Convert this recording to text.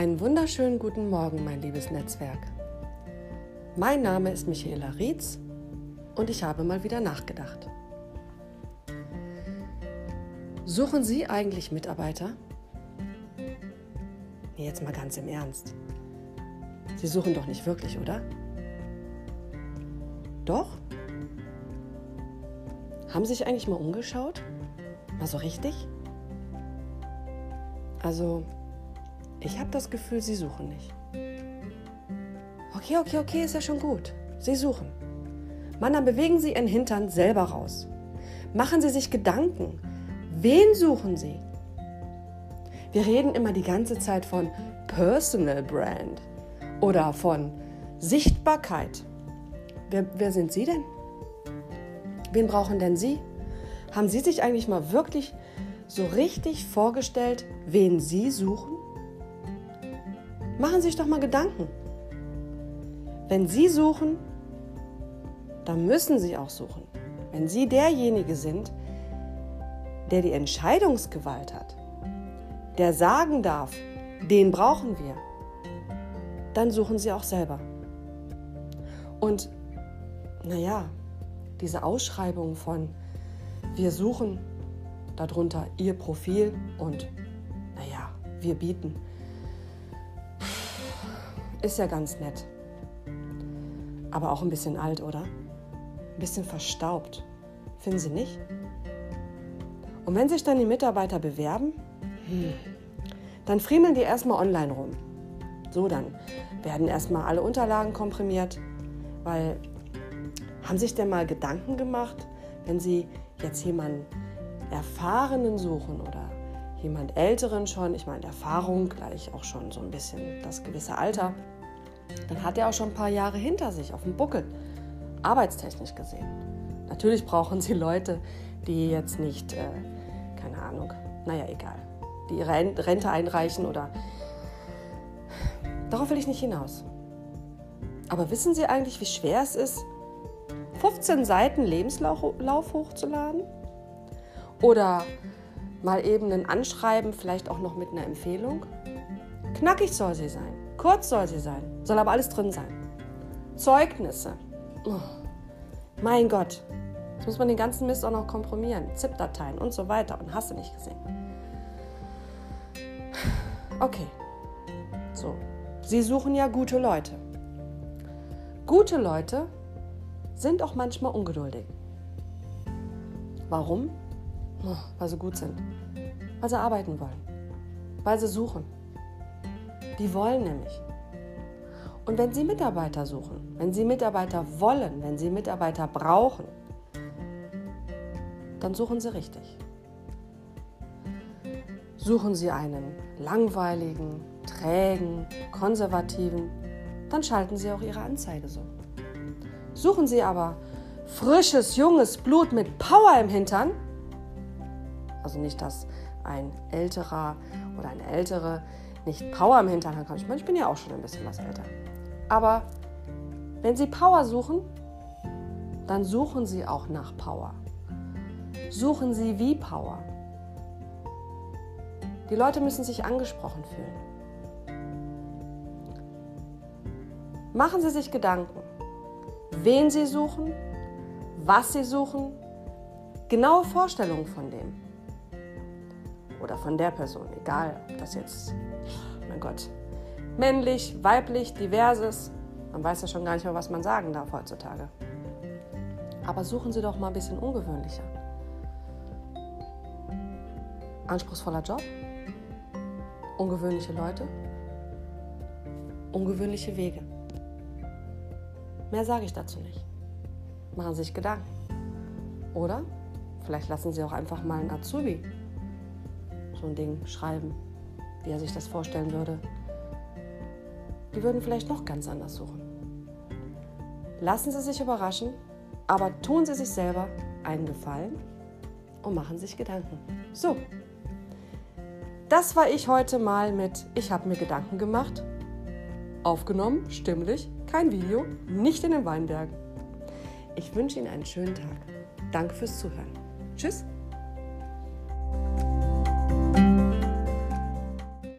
Einen wunderschönen guten Morgen, mein liebes Netzwerk. Mein Name ist Michaela Rietz und ich habe mal wieder nachgedacht. Suchen Sie eigentlich Mitarbeiter? Jetzt mal ganz im Ernst. Sie suchen doch nicht wirklich, oder? Doch? Haben Sie sich eigentlich mal umgeschaut? Mal so richtig? Also, ich habe das Gefühl, Sie suchen nicht. Okay, okay, okay, ist ja schon gut. Sie suchen. Mann, dann bewegen Sie Ihren Hintern selber raus. Machen Sie sich Gedanken. Wen suchen Sie? Wir reden immer die ganze Zeit von Personal Brand oder von Sichtbarkeit. Wer, wer sind Sie denn? Wen brauchen denn Sie? Haben Sie sich eigentlich mal wirklich so richtig vorgestellt, wen Sie suchen? Machen Sie sich doch mal Gedanken. Wenn Sie suchen, dann müssen Sie auch suchen. Wenn Sie derjenige sind, der die Entscheidungsgewalt hat, der sagen darf, den brauchen wir, dann suchen Sie auch selber. Und naja, diese Ausschreibung von wir suchen darunter Ihr Profil und naja, wir bieten ist ja ganz nett. Aber auch ein bisschen alt, oder? Ein bisschen verstaubt. Finden Sie nicht? Und wenn sich dann die Mitarbeiter bewerben, hm, dann friemeln die erstmal online rum. So, dann werden erstmal alle Unterlagen komprimiert, weil haben sich denn mal Gedanken gemacht, wenn Sie jetzt jemanden Erfahrenen suchen oder jemand Älteren schon, ich meine Erfahrung, gleich auch schon so ein bisschen das gewisse Alter, dann hat er auch schon ein paar Jahre hinter sich auf dem Buckel, arbeitstechnisch gesehen. Natürlich brauchen sie Leute, die jetzt nicht, äh, keine Ahnung, naja, egal, die ihre Rente einreichen oder... Darauf will ich nicht hinaus. Aber wissen Sie eigentlich, wie schwer es ist, 15 Seiten Lebenslauf hochzuladen? Oder mal eben ein Anschreiben, vielleicht auch noch mit einer Empfehlung? Knackig soll sie sein, kurz soll sie sein, soll aber alles drin sein. Zeugnisse. Oh, mein Gott, jetzt muss man den ganzen Mist auch noch komprimieren. ZIP-Dateien und so weiter. Und hast du nicht gesehen. Okay, so. Sie suchen ja gute Leute. Gute Leute sind auch manchmal ungeduldig. Warum? Weil sie gut sind. Weil sie arbeiten wollen. Weil sie suchen. Die wollen nämlich. Und wenn Sie Mitarbeiter suchen, wenn Sie Mitarbeiter wollen, wenn Sie Mitarbeiter brauchen, dann suchen Sie richtig. Suchen Sie einen langweiligen, trägen, konservativen, dann schalten Sie auch Ihre Anzeige so. Suchen Sie aber frisches, junges Blut mit Power im Hintern, also nicht, dass ein älterer oder eine ältere nicht Power im Hintern kann. Ich meine, ich bin ja auch schon ein bisschen was älter. Aber wenn Sie Power suchen, dann suchen Sie auch nach Power. Suchen Sie wie Power. Die Leute müssen sich angesprochen fühlen. Machen Sie sich Gedanken, wen Sie suchen, was Sie suchen, genaue Vorstellungen von dem oder von der Person, egal ob das jetzt, mein Gott, männlich, weiblich, diverses. Man weiß ja schon gar nicht mehr, was man sagen darf heutzutage. Aber suchen Sie doch mal ein bisschen ungewöhnlicher. Anspruchsvoller Job, ungewöhnliche Leute, ungewöhnliche Wege. Mehr sage ich dazu nicht. Machen Sie sich Gedanken. Oder vielleicht lassen Sie auch einfach mal einen Azubi so ein Ding schreiben, wie er sich das vorstellen würde. Die würden vielleicht noch ganz anders suchen. Lassen Sie sich überraschen, aber tun Sie sich selber einen Gefallen und machen sich Gedanken. So, das war ich heute mal mit Ich habe mir Gedanken gemacht. Aufgenommen, stimmlich, kein Video, nicht in den Weinbergen. Ich wünsche Ihnen einen schönen Tag. Danke fürs Zuhören. Tschüss.